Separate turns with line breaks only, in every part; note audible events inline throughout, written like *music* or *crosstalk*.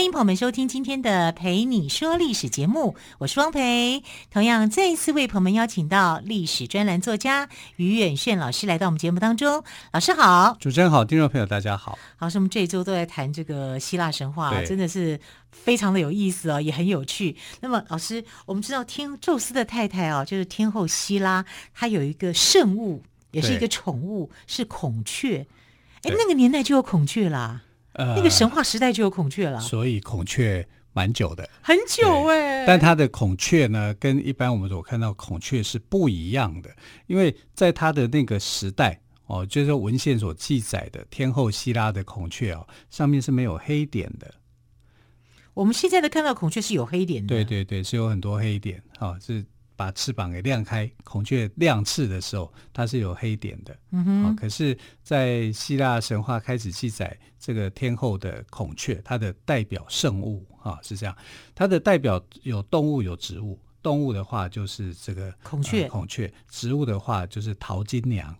欢迎朋友们收听今天的《陪你说历史》节目，我是汪培。同样，再一次为朋友们邀请到历史专栏作家于远炫老师来到我们节目当中。老师好，
主持人好，听众朋友大家好。
好，是我们这一周都在谈这个希腊神
话，
真的是非常的有意思哦，也很有趣。那么，老师，我们知道天宙斯的太太哦，就是天后希拉，她有一个圣物，也是一个宠物，是孔雀。哎，那个年代就有孔雀啦。呃，那个神话时代就有孔雀了，
所以孔雀蛮久的，
很久哎。
但它的孔雀呢，跟一般我们所看到孔雀是不一样的，因为在它的那个时代哦，就是文献所记载的天后希拉的孔雀哦，上面是没有黑点的。
我们现在的看到孔雀是有黑点的，
对对对，是有很多黑点啊，哦，是。把翅膀给亮开，孔雀亮翅的时候，它是有黑点的。嗯哼。哦，可是，在希腊神话开始记载这个天后的孔雀，它的代表圣物啊，是这样。它的代表有动物，有植物。动物的话就是这个
孔雀，呃，
孔雀。植物的话就是桃金娘。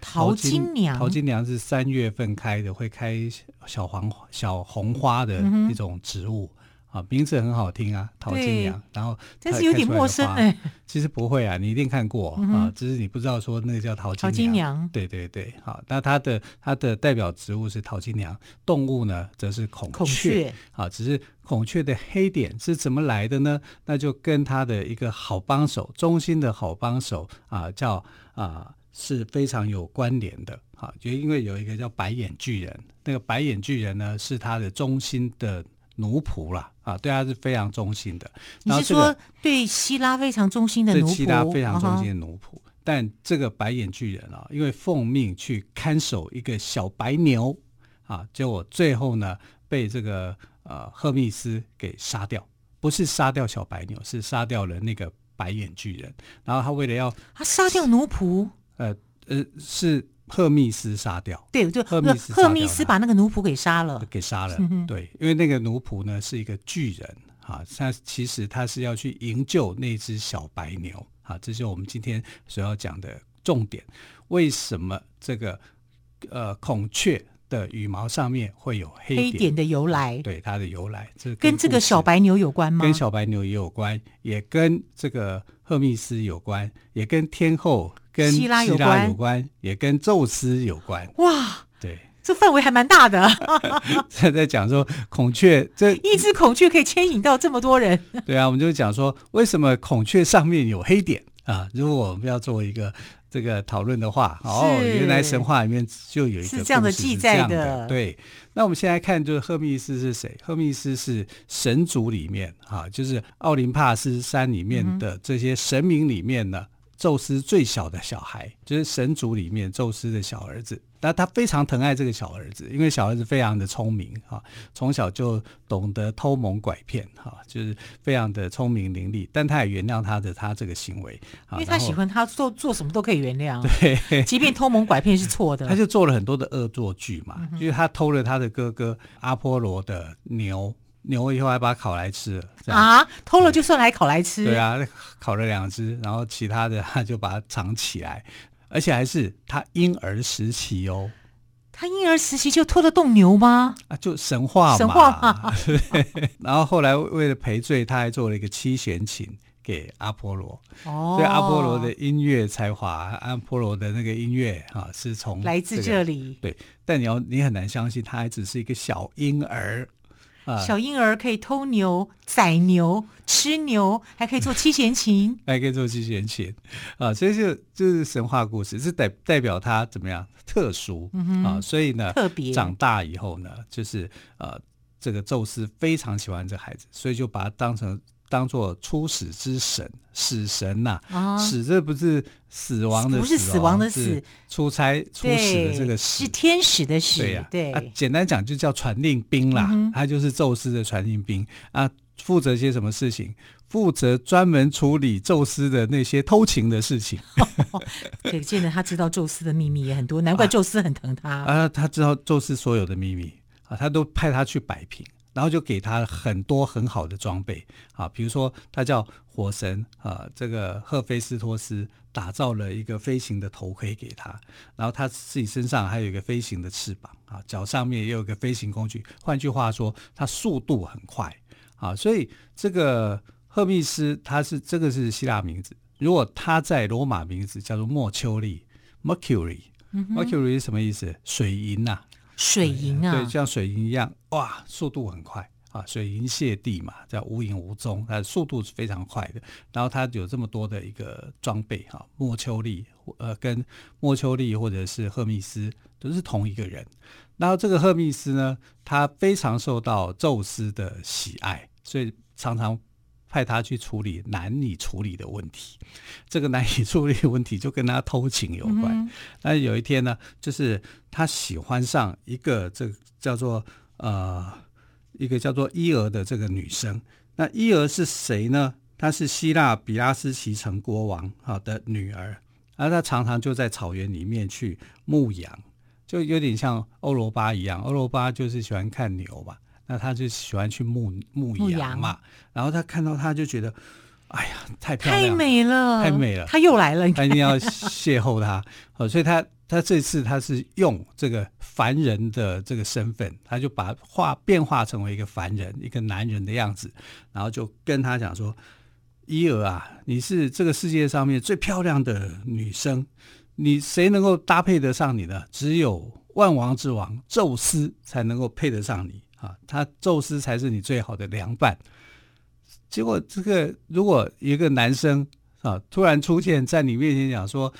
桃金娘，
桃金娘是三月份开的，会开小黄小红花的一种植物。嗯啊，名字很好听啊，桃金娘。然后，
但是有点陌生哎。
其实不会啊，你一定看过、嗯、啊，只是你不知道说那个叫桃金娘。
桃金娘，
对对对，好，那它的它的代表植物是桃金娘，动物呢则是孔雀。孔雀，啊，只是孔雀的黑点是怎么来的呢？那就跟它的一个好帮手，中心的好帮手啊，叫啊是非常有关联的。啊，就因为有一个叫白眼巨人，那个白眼巨人呢是它的中心的。奴仆啦，啊，对他是非常忠心的。
你是说对希拉非常忠心的奴仆？
对希拉非常忠心的奴仆。Uh. 但这个白眼巨人啊，因为奉命去看守一个小白牛啊，结果最后呢被这个呃赫密斯给杀掉。不是杀掉小白牛，是杀掉了那个白眼巨人。然后他为了要
他杀掉奴仆，
呃呃是。赫密斯杀掉，
对，就赫密斯，赫密斯把那个奴仆给杀了，
给杀了。对，因为那个奴仆呢是一个巨人，哈，他其实他是要去营救那只小白牛，哈，这是我们今天所要讲的重点。为什么这个呃孔雀的羽毛上面会有黑点，
黑点的由来？
对，它的由来，这
跟这个小白牛有关吗？
跟小白牛也有关，也跟这个赫密斯有关，也跟天后。跟希拉有关，也跟宙斯有关。
哇，
对，
这范围还蛮大的。
在 *laughs* 在讲说孔雀，这 *laughs*
一只孔雀可以牵引到这么多人。
对啊，我们就讲说为什么孔雀上面有黑点啊？如果我们要做一个这个讨论的话，哦，原来神话里面就有一个是
这样的记载的。
对，那我们现在看，就是赫密斯是谁？赫密斯是神族里面啊，就是奥林帕斯山里面的这些神明里面呢。宙斯最小的小孩，就是神族里面宙斯的小儿子。那他非常疼爱这个小儿子，因为小儿子非常的聪明哈，从小就懂得偷蒙拐骗哈，就是非常的聪明伶俐。但他也原谅他的他这个行为，
因为他喜欢他做做什么都可以原谅，*laughs*
对，
即便偷蒙拐骗是错的。
他就做了很多的恶作剧嘛，就是他偷了他的哥哥阿波罗的牛。牛以后还把它烤来吃
啊！偷了就算来烤来吃？
对啊，烤了两只，然后其他的他就把它藏起来，而且还是他婴儿时期哦。
他婴儿时期就拖得动牛吗？
啊，就神话嘛。
神话嘛。*laughs*
然后后来为了赔罪，他还做了一个七弦琴给阿波罗。哦。所以阿波罗的音乐才华，阿波罗的那个音乐啊，是从、这个、
来自这里。
对，但你要你很难相信，他还只是一个小婴儿。
小婴儿可以偷牛、宰牛、吃牛，还可以做七弦琴，*laughs*
还可以做七弦琴啊！所以就就是神话故事，是代代表他怎么样特殊、嗯、啊？所以呢，
特别
长大以后呢，就是呃，这个宙斯非常喜欢这孩子，所以就把他当成。当做初始之神，死神呐、啊，死、哦、这不是死亡的死，不
是死亡的死，
出差出使的这个使，
是天使的使。
对呀、啊，
对、
啊，简单讲就叫传令兵啦，嗯、他就是宙斯的传令兵啊。负责些什么事情？负责专门处理宙斯的那些偷情的事情。*laughs*
可见得他知道宙斯的秘密也很多，难怪宙斯很疼他啊，
啊！他知道宙斯所有的秘密啊，他都派他去摆平。然后就给他很多很好的装备啊，比如说他叫火神啊，这个赫菲斯托斯打造了一个飞行的头盔给他，然后他自己身上还有一个飞行的翅膀啊，脚上面也有一个飞行工具。换句话说，他速度很快啊，所以这个赫密斯他是这个是希腊名字，如果他在罗马名字叫做莫丘利嗯、Mercury 是什么意思？水银呐、啊。
水银啊，
对，像水银一样，哇，速度很快啊！水银泻地嘛，叫无影无踪，它速度是非常快的。然后它有这么多的一个装备哈，莫丘利，呃，跟莫丘利或者是赫密斯都是同一个人。然后这个赫密斯呢，他非常受到宙斯的喜爱，所以常常。派他去处理难以处理的问题，这个难以处理的问题就跟他偷情有关。嗯、那有一天呢，就是他喜欢上一个这个叫做呃一个叫做伊俄的这个女生。那伊俄是谁呢？她是希腊比拉斯奇城国王好的女儿，而她常常就在草原里面去牧羊，就有点像欧罗巴一样。欧罗巴就是喜欢看牛嘛。那他就喜欢去牧牧羊嘛，羊。然后他看到他就觉得，哎呀，太漂亮，
太美了，
太美了，
他又来了，
他一定要邂逅他，好，所以他他这次他是用这个凡人的这个身份，他就把化变化成为一个凡人，一个男人的样子，然后就跟他讲说，伊尔啊，你是这个世界上面最漂亮的女生，你谁能够搭配得上你呢？只有万王之王宙斯才能够配得上你。啊，他宙斯才是你最好的良伴。结果，这个如果一个男生啊突然出现在你面前讲说，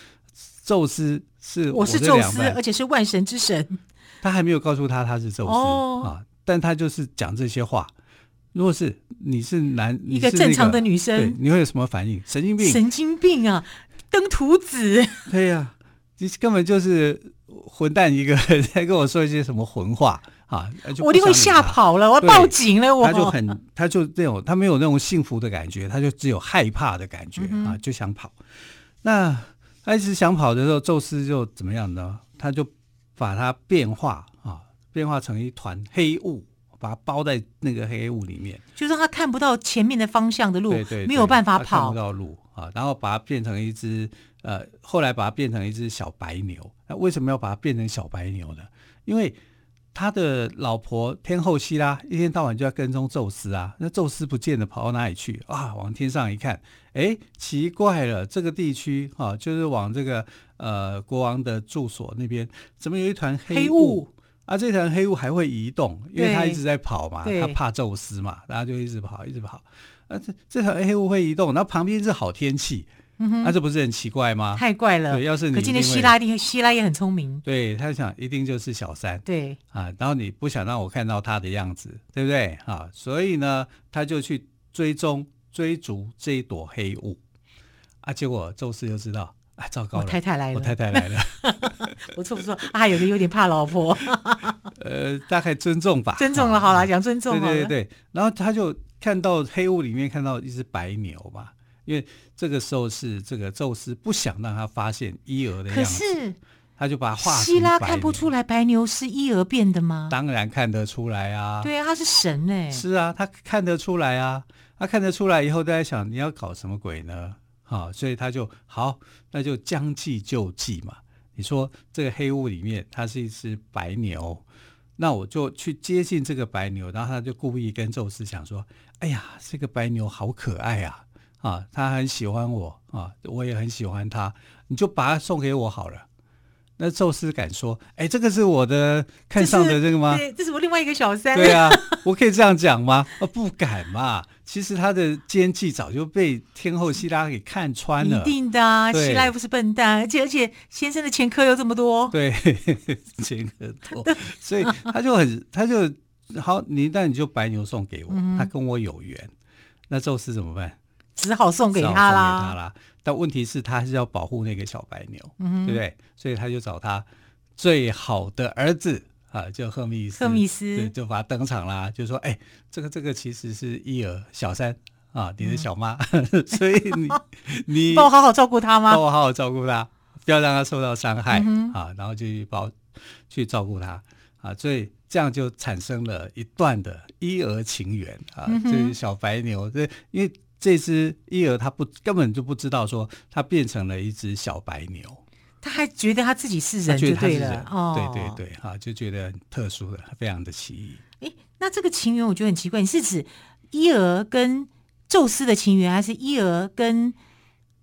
宙斯是我
是宙斯，而且是万神之神，
他还没有告诉他他是宙斯、哦、啊，但他就是讲这些话。如果是你是男，
一个正常的女生，
对，你会有什么反应？神经病，
神经病啊，登徒子。
对呀、啊，你根本就是混蛋一个，在跟我说一些什么混话。啊！
我一定会吓跑了，我要报警了。我
他就很，他就这种，他没有那种幸福的感觉，他就只有害怕的感觉、嗯、啊，就想跑。那他一直想跑的时候，宙斯就怎么样呢？他就把它变化啊，变化成一团黑雾，把它包在那个黑雾里面，
就是他看不到前面的方向的路，
对，对对，
没有办法跑，
看不到路啊。然后把它变成一只呃，后来把它变成一只小白牛。那为什么要把它变成小白牛呢？因为他的老婆天后希拉一天到晚就要跟踪宙斯啊，那宙斯不见得跑到哪里去啊？往天上一看，哎，奇怪了，这个地区哈、啊，就是往这个呃国王的住所那边，怎么有一团黑雾？啊，这团黑雾还会移动，因为他一直在跑嘛，他怕宙斯嘛，大家就一直跑，一直跑。啊，这这团黑雾会移动，然后旁边是好天气。那、这不是很奇怪吗？
太怪了。
对，要是你
可今天希拉丁希拉也很聪明。
对，他想一定就是小三。
对
啊，然后你不想让我看到他的样子，对不对？啊，所以呢，他就去追踪追逐这一朵黑雾。啊，结果宙斯就知道，啊，糟糕了，
我太太来了，
我太太来了。*laughs*
不错不错，啊，有的有点怕老婆。*laughs*
呃，大概尊重吧。
尊重了，好了，讲尊重。
对对对，然后他就看到黑雾里面看到一只白牛吧。因为这个时候是这个宙斯不想让他发现伊俄的样子，可是他就把画
希拉看不出来白牛是伊俄变的吗？
当然看得出来啊！
对啊，他是神哎！
是啊，他看得出来啊！他看得出来以后，大家想你要搞什么鬼呢？好，所以他就好，那就将计就计嘛。你说这个黑雾里面它是一只白牛，那我就去接近这个白牛，然后他就故意跟宙斯讲说：“哎呀，这个白牛好可爱啊！”啊，他很喜欢我啊，我也很喜欢他，你就把他送给我好了。那宙斯敢说，哎，这个是我的看上的这个吗？
对，这是我另外一个小三。
对啊，我可以这样讲吗？啊，不敢嘛。其实他的奸计早就被天后希拉给看穿了。
一定的啊，希拉又不是笨蛋，而且而且先生的前科又这么多。
对，*laughs* 前科多，所以他就很，他就好，你那你就白牛送给我，嗯、他跟我有缘。那宙斯怎么办？
只好送给他啦，
他啦。但问题是，他是要保护那个小白牛，嗯、对不对？所以他就找他最好的儿子啊，就赫密斯，
赫密斯。
就就把他登场啦，就说：“哎，这个这个其实是伊儿小三啊，你的小妈，嗯、*laughs* 所以你你 *laughs*
帮我好好照顾他吗？
帮我好好照顾他，不要让他受到伤害、
嗯、
啊，然后就去保去照顾他啊，所以这样就产生了一段的伊儿情缘啊，这、嗯、是小白牛，这因为这只伊儿他不根本就不知道说他变成了一只小白牛。”
他还觉得他自己是人就对了，
哦，对对对，哈，就觉得很特殊的，非常的奇异。
哎，那这个情缘我觉得很奇怪，你是指伊儿跟宙斯的情缘，还是伊儿跟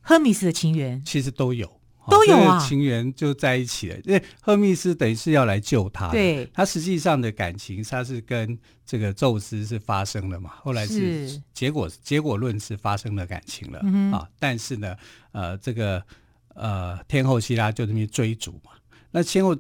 赫米斯的情缘？
其实都有，
都有啊，
情缘就在一起了。因为赫密斯等于是要来救他，
对，
他实际上的感情他是跟这个宙斯是发生了嘛，后来是结果结果论是发生了感情了、嗯、啊，但是呢，呃，这个。呃，天后希拉就那边追逐嘛，那天后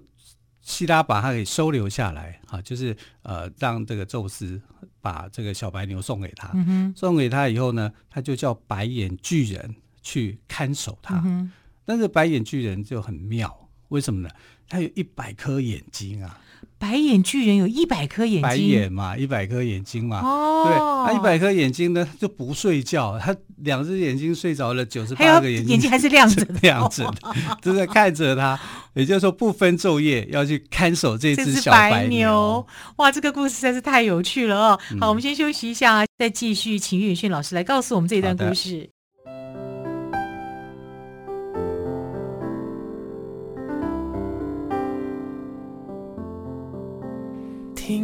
希拉把他给收留下来啊，就是呃，让这个宙斯把这个小白牛送给他，嗯、送给他以后呢，他就叫白眼巨人去看守他。嗯、但是白眼巨人就很妙，为什么呢？他有一百颗眼睛啊。
白眼巨人有一百颗眼睛，
白眼嘛，一百颗眼睛嘛，哦、对，他一百颗眼睛呢就不睡觉，他两只眼睛睡着了，九十八个眼睛
眼睛还是亮着的，
亮着的，*laughs* 都在看着他，也就是说不分昼夜要去看守这只小白牛。
哇，这个故事实在是太有趣了哦！嗯、好，我们先休息一下，再继续请岳远逊老师来告诉我们这一段故事。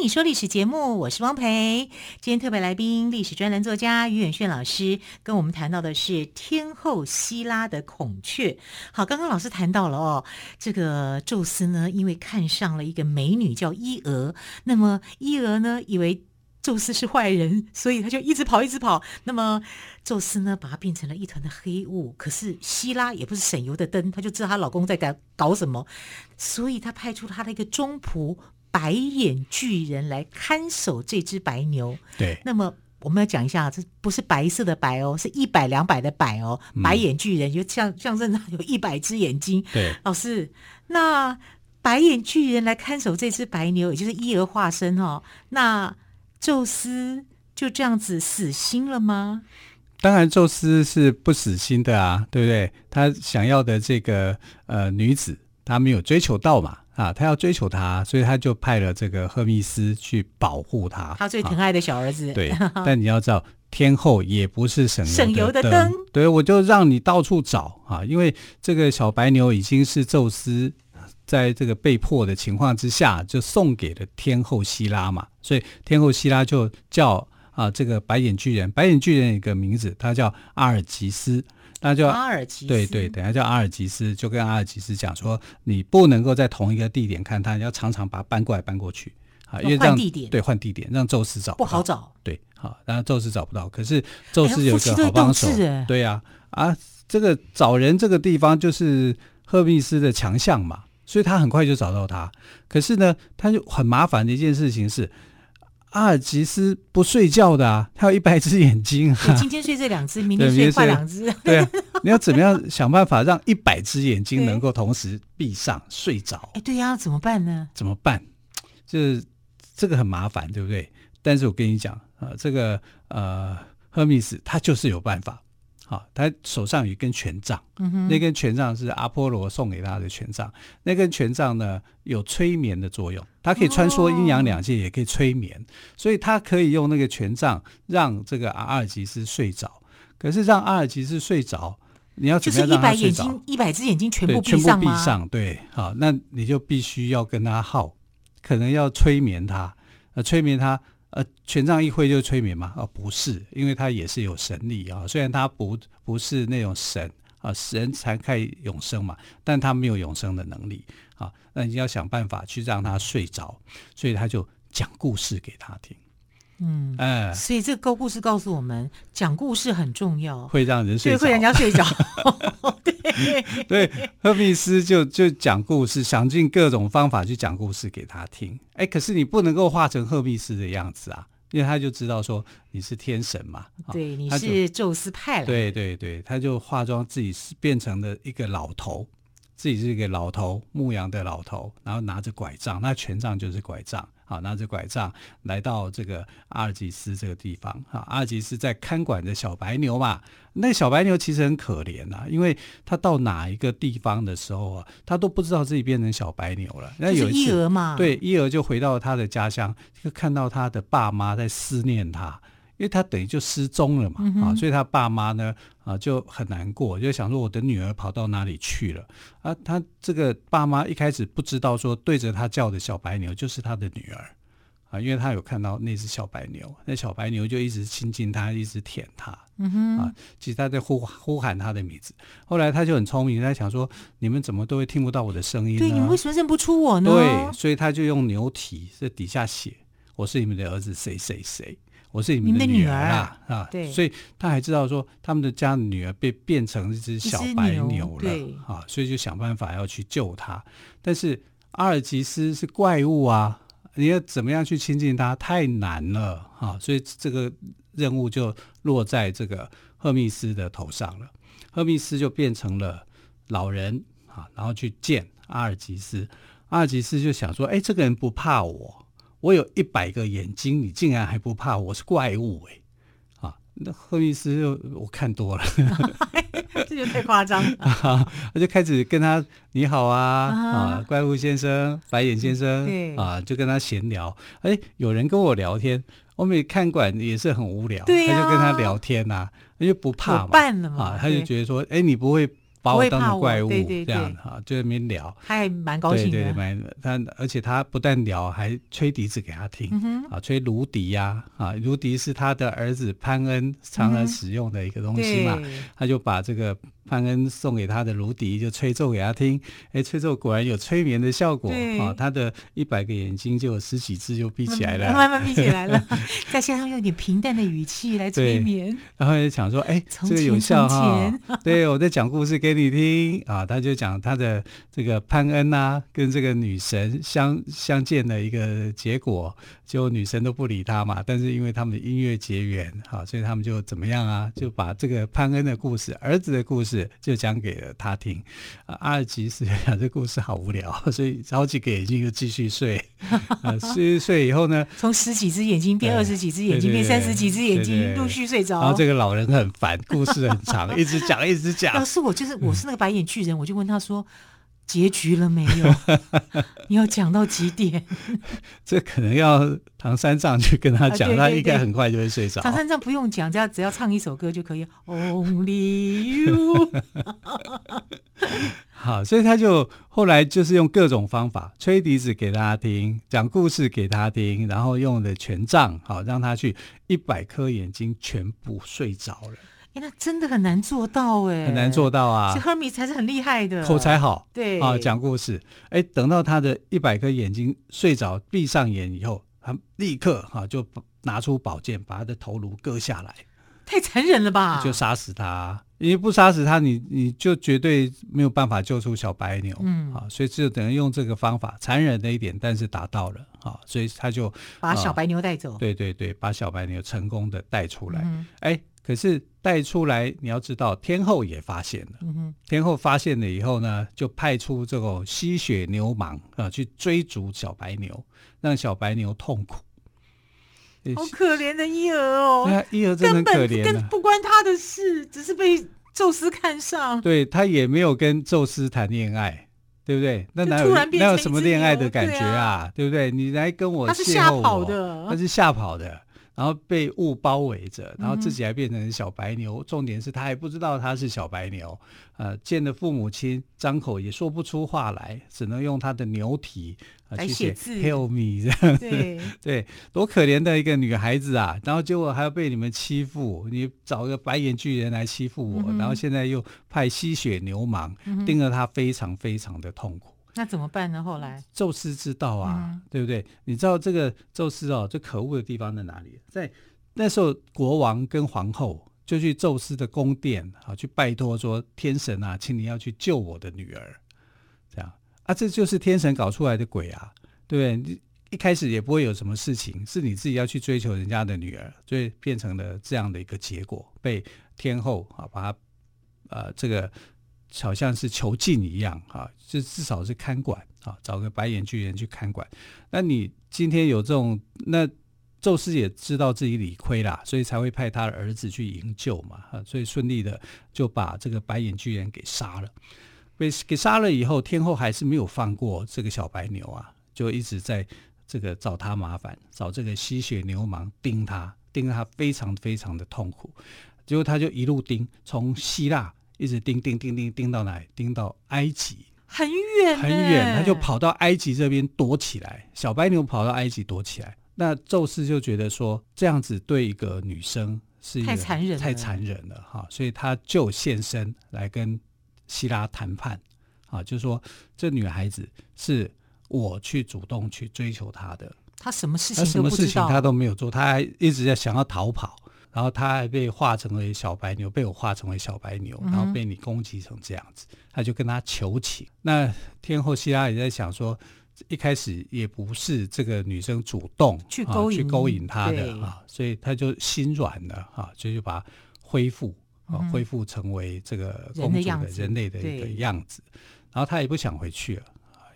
你说历史节目，我是汪培。今天特别来宾，历史专栏作家于远炫老师，跟我们谈到的是天后希拉的孔雀。好，刚刚老师谈到了哦，这个宙斯呢，因为看上了一个美女叫伊俄，那么伊俄呢，以为宙斯是坏人，所以他就一直跑，一直跑。那么宙斯呢，把它变成了一团的黑雾。可是希拉也不是省油的灯，她就知道她老公在搞搞什么，所以她派出她的一个忠仆。白眼巨人来看守这只白牛。
对，
那么我们要讲一下，这不是白色的白哦，是一百两百的百哦。嗯、白眼巨人就像象征他有一百只眼睛。
对，
老师，那白眼巨人来看守这只白牛，也就是伊俄化身哦。那宙斯就这样子死心了吗？
当然，宙斯是不死心的啊，对不对？他想要的这个呃女子，他没有追求到嘛。啊，他要追求她，所以他就派了这个赫密斯去保护她。
他最疼爱的小儿子。
啊、对，*laughs* 但你要知道，天后也不是省
省油的灯。
对，我就让你到处找啊，因为这个小白牛已经是宙斯在这个被迫的情况之下，就送给了天后希拉嘛，所以天后希拉就叫啊这个白眼巨人，白眼巨人有一个名字，他叫阿尔吉斯。那就
阿尔吉斯，
对对，等下叫阿尔吉斯，就跟阿尔吉斯讲说，你不能够在同一个地点看他，你要常常把他搬过来搬过去。啊，因为换
地点，
对，换地点，让宙斯找不，
不好找，
对，好，然后宙斯找不到，可是宙斯有一个好帮手，哎、对呀、啊，啊，这个找人这个地方就是赫密斯的强项嘛，所以他很快就找到他，可是呢，他就很麻烦的一件事情是。阿尔吉斯不睡觉的啊，*laughs* 他有一百只眼睛，啊。
今天睡这两只，明天睡换两只。*laughs*
对啊，*laughs* 你要怎么样想办法让一百只眼睛能够同时闭上睡着？
哎，对呀，怎么办呢？
怎么办？就是这个很麻烦，对不对？但是我跟你讲啊，呃，这个呃，赫密斯他就是有办法。好，他手上有一根权杖，嗯，那根权杖是阿波罗送给他的权杖。那根权杖呢，有催眠的作用，它可以穿梭阴阳两界，也可以催眠，哦，所以他可以用那个权杖让这个阿尔吉斯睡着。可是让阿尔吉斯睡着，你要怎么样让他睡着？
就是一百眼睛，一百只眼睛全部
全部闭上，对，好，那你就必须要跟他耗，可能要催眠他。呃，催眠他，呃，权杖一挥就催眠嘛？哦，不是，因为他也是有神力啊。虽然他不不是那种神啊，神才可以永生嘛，但他没有永生的能力啊。那你要想办法去让他睡着，所以他就讲故事给他听。
嗯，哎，所以这个故事告诉我们，讲故事很重要，
会让人睡着，
会让人家睡着。*laughs*
对对，赫密斯就就讲故事，想尽各种方法去讲故事给他听。哎，可是你不能够化成赫密斯的样子啊，因为他就知道说你是天神嘛，
对，你是宙斯派来的。
对对对，他就化妆自己是变成了一个老头，自己是一个老头，牧羊的老头，然后拿着拐杖，那权杖就是拐杖。啊，拿着拐杖来到这个阿尔济斯这个地方。啊，阿尔济斯在看管着小白牛嘛。那小白牛其实很可怜呐、啊，因为他到哪一个地方的时候啊，他都不知道自己变成小白牛了。那有一次，对，伊儿就回到他的家乡，就看到他的爸妈在思念他。因为他等于就失踪了嘛，嗯、啊，所以他爸妈呢，啊，就很难过，就想说我的女儿跑到哪里去了啊？他这个爸妈一开始不知道说对着他叫的小白牛就是他的女儿啊，因为他有看到那只小白牛，那小白牛就一直亲近他，一直舔他，嗯哼，啊，其实他在呼呼喊他的名字。后来他就很聪明，他想说你们怎么都会听不到我的声音呢？
对，你们为什么认不出我呢？
对，所以他就用牛蹄在底下写：我是你们的儿子谁谁谁。我是你们的女儿啊，儿啊，对，所以他还知道说他们的家的女儿被变成一只小白牛了牛啊，所以就想办法要去救她。但是阿尔吉斯是怪物啊，你要怎么样去亲近他太难了啊，所以这个任务就落在这个赫密斯的头上了。赫密斯就变成了老人啊，然后去见阿尔吉斯。阿尔吉斯就想说，哎，这个人不怕我。我有一百个眼睛，你竟然还不怕？我是怪物哎、欸！啊，那赫密斯就我看多了，*laughs*
这就太夸张了。*laughs*
他就开始跟他你好啊啊，啊，怪物先生、白眼先生，对啊，就跟他闲聊。哎，有人跟我聊天，我们看管也是很无聊，他就跟他聊天呐、啊，他就不怕嘛，嘛啊，他就觉得说，哎，你不会。把我当成怪物，这样哈，就在那边聊，
他还蛮高兴的。
对对对，蛮他，而且他不但聊，还吹笛子给他听，嗯、啊，吹芦笛呀，啊，芦笛是他的儿子潘恩常常使用的一个东西嘛，嗯、他就把这个。潘恩送给他的芦笛就吹奏给他听，哎，吹奏果然有催眠的效果啊！他的一百个眼睛就有十几只就闭起来了，
慢慢闭起来了。*laughs* 再加上用点平淡的语气来催眠，
然后就想说，哎，这个有效哈！*laughs* 对，我在讲故事给你听啊！他就讲他的这个潘恩呐、啊，跟这个女神相相见的一个结果，就女神都不理他嘛。但是因为他们的音乐结缘，好，所以他们就怎么样啊？就把这个潘恩的故事，儿子的故事。就讲给了他听，啊、阿尔吉斯 *laughs* 讲这故事好无聊，所以好几个眼睛就继续睡，啊、睡睡以后呢，*laughs*
从十几只眼睛变二十几只眼睛，变三十几只眼睛，陆续睡着。
然后这个老人很烦，故事很长，一直讲一直讲。*laughs*
要是我就是我是那个白眼巨人，我就问他说。结局了没有？*laughs* 你要讲到几点？*laughs*
这可能要唐三藏去跟他讲，啊、对对对，他应该很快就会睡着。
唐三藏不用讲，只要只要唱一首歌就可以。Only you。*laughs*
好，所以他就后来就是用各种方法，吹笛子给大家听，讲故事给他听，然后用的权杖，好让他去一百颗眼睛全部睡着了。
哎，那真的很难做到哎，
很难做到啊！
这赫米才是很厉害的，
口才好，
对
啊，讲故事。哎，等到他的一百颗眼睛睡着，闭上眼以后，他立刻哈就拿出宝剑，把他的头颅割下来。
太残忍了吧？
就杀死他，因为不杀死他，你你就绝对没有办法救出小白牛。嗯啊，所以就等于用这个方法，残忍的一点，但是达到了啊，所以他就
把小白牛带走。
对对对，把小白牛成功的带出来。哎、嗯。可是带出来，你要知道，天后也发现了。嗯、天后发现了以后呢，就派出这种吸血牛虻啊，去追逐小白牛，让小白牛痛苦。
好可怜的伊儿哦！
对啊，伊俄真的很可怜，
跟不关他的事，只是被宙斯看上。
对，他也没有跟宙斯谈恋爱，对不对？那哪有哪有什么恋爱的感觉啊？对，啊对不对？你来跟我邂逅我，他是吓跑的，他是吓跑的。然后被雾包围着，然后自己还变成小白牛。嗯、重点是他还不知道他是小白牛，呃，见了父母亲，张口也说不出话来，只能用他的牛体、呃、
来写字
去写 “Help me” 这样子。
对 *laughs*
对，多可怜的一个女孩子啊！然后结果还要被你们欺负，你找个白眼巨人来欺负我，嗯、然后现在又派吸血牛氓盯着他，非常非常的痛苦。
那怎么办呢？后来
宙斯知道啊，嗯、对不对？你知道这个宙斯哦，最可恶的地方在哪里？在那时候，国王跟皇后就去宙斯的宫殿啊，去拜托说：“天神啊，请你要去救我的女儿。”这样啊，这就是天神搞出来的鬼啊，对不对？你一开始也不会有什么事情，是你自己要去追求人家的女儿，所以变成了这样的一个结果，被天后啊把他呃这个。好像是囚禁一样啊，就至少是看管啊，找个白眼巨人去看管。那你今天有这种，那宙斯也知道自己理亏啦，所以才会派他的儿子去营救嘛，啊，所以顺利的就把这个白眼巨人给杀了。被给杀了以后，天后还是没有放过这个小白牛啊，就一直在这个找他麻烦，找这个吸血牛氓盯他，盯他非常非常的痛苦。结果他就一路盯，从希腊。一直盯盯盯盯盯到哪里？盯到埃及，
很远
很远，他就跑到埃及这边躲起来。小白牛跑到埃及躲起来，那宙斯就觉得说这样子对一个女生是
太残忍，
太残忍了哈，所以他就现身来跟希拉谈判啊，就说这女孩子是我去主动去追求她的，
她什么事情
什么事情她都没有做，她还一直在想要逃跑。然后他还被化成为小白牛，被我化成为小白牛，然后被你攻击成这样子，嗯、他就跟他求情。那天后希拉也在想说，一开始也不是这个女生主动
去勾引、啊、
去勾引他的啊，所以他就心软了啊，就就把他恢复啊，恢复成为这个公主的人类的一个样子。然后他也不想回去了，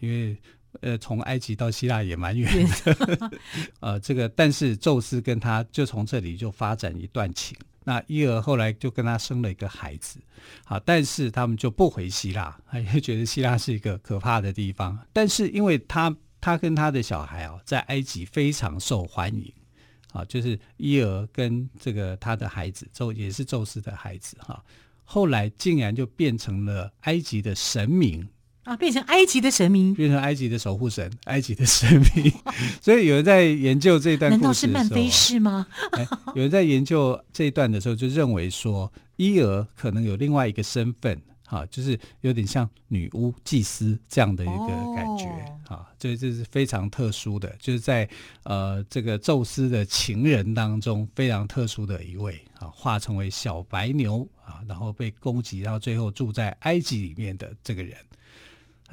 因为。呃，从埃及到希腊也蛮远的，*laughs* 呃，这个，但是宙斯跟他就从这里就发展一段情。那伊俄后来就跟他生了一个孩子，好，但是他们就不回希腊，因为觉得希腊是一个可怕的地方。但是因为他他跟他的小孩哦，在埃及非常受欢迎，啊，就是伊俄跟这个他的孩子宙也是宙斯的孩子哈，后来竟然就变成了埃及的神明。
啊，变成埃及的神明，
变成埃及的守护神，*laughs* 埃及的神明。*laughs* 所以有人在研究这一段故事，难道是
曼菲氏吗？
哎，有人在研究这一段的时候，就认为说，伊俄可能有另外一个身份，哈、啊，就是有点像女巫、祭司这样的一个感觉，哈、哦，所以这是非常特殊的，就是在呃这个宙斯的情人当中非常特殊的一位，啊，化成为小白牛啊，然后被攻击，然后最后住在埃及里面的这个人。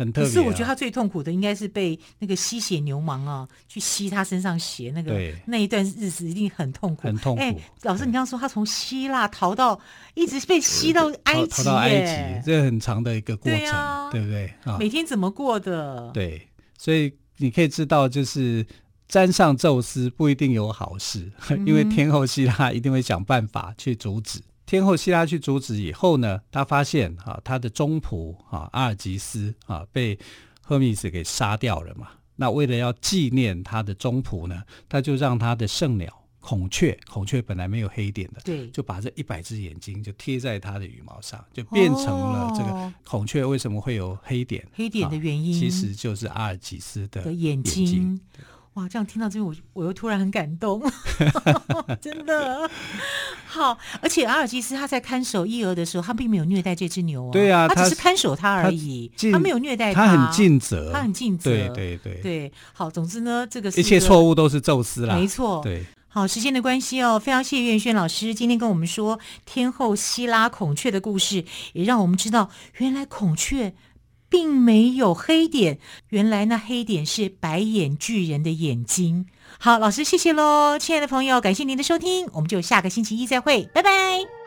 很特别、啊，
可是我觉得他最痛苦的应该是被那个吸血牛虻啊，去吸他身上血，那个那一段日子一定很痛苦，
很痛苦。哎，
老师，你刚刚说他从希腊逃到，一直被吸到埃及，
逃到埃及，这很长的一个过程，对，啊、对不对？啊，
每天怎么过的？
对，所以你可以知道，就是沾上宙斯不一定有好事，嗯、*laughs* 因为天后希腊一定会想办法去阻止。天后希拉去阻止以后呢，他发现啊，他的忠仆啊阿尔吉斯啊被赫密斯给杀掉了嘛。那为了要纪念他的忠仆呢，他就让他的圣鸟孔雀，孔雀本来没有黑点的，
对，
就把这一百只眼睛就贴在他的羽毛上，就变成了这个孔雀为什么会有黑点？
黑点的原因，
其实就是阿尔吉斯的眼睛。
眼睛哇，这样听到这边，我我又突然很感动，*laughs* 真的好。而且阿尔基斯他在看守伊俄的时候，他并没有虐待这只牛啊，
对啊，
他只是看守它而已，他，他没有虐待
他，他很尽责，
他很尽责，
对对对
对。好，总之呢，这个是
一切错误都是宙斯啦，
没错。
对，
好，时间的关系哦，非常谢谢岳轩老师今天跟我们说天后希拉孔雀的故事，也让我们知道原来孔雀。并没有黑点，原来那黑点是白眼巨人的眼睛。好，老师，谢谢喽，亲爱的朋友，感谢您的收听，我们就下个星期一再会，拜拜。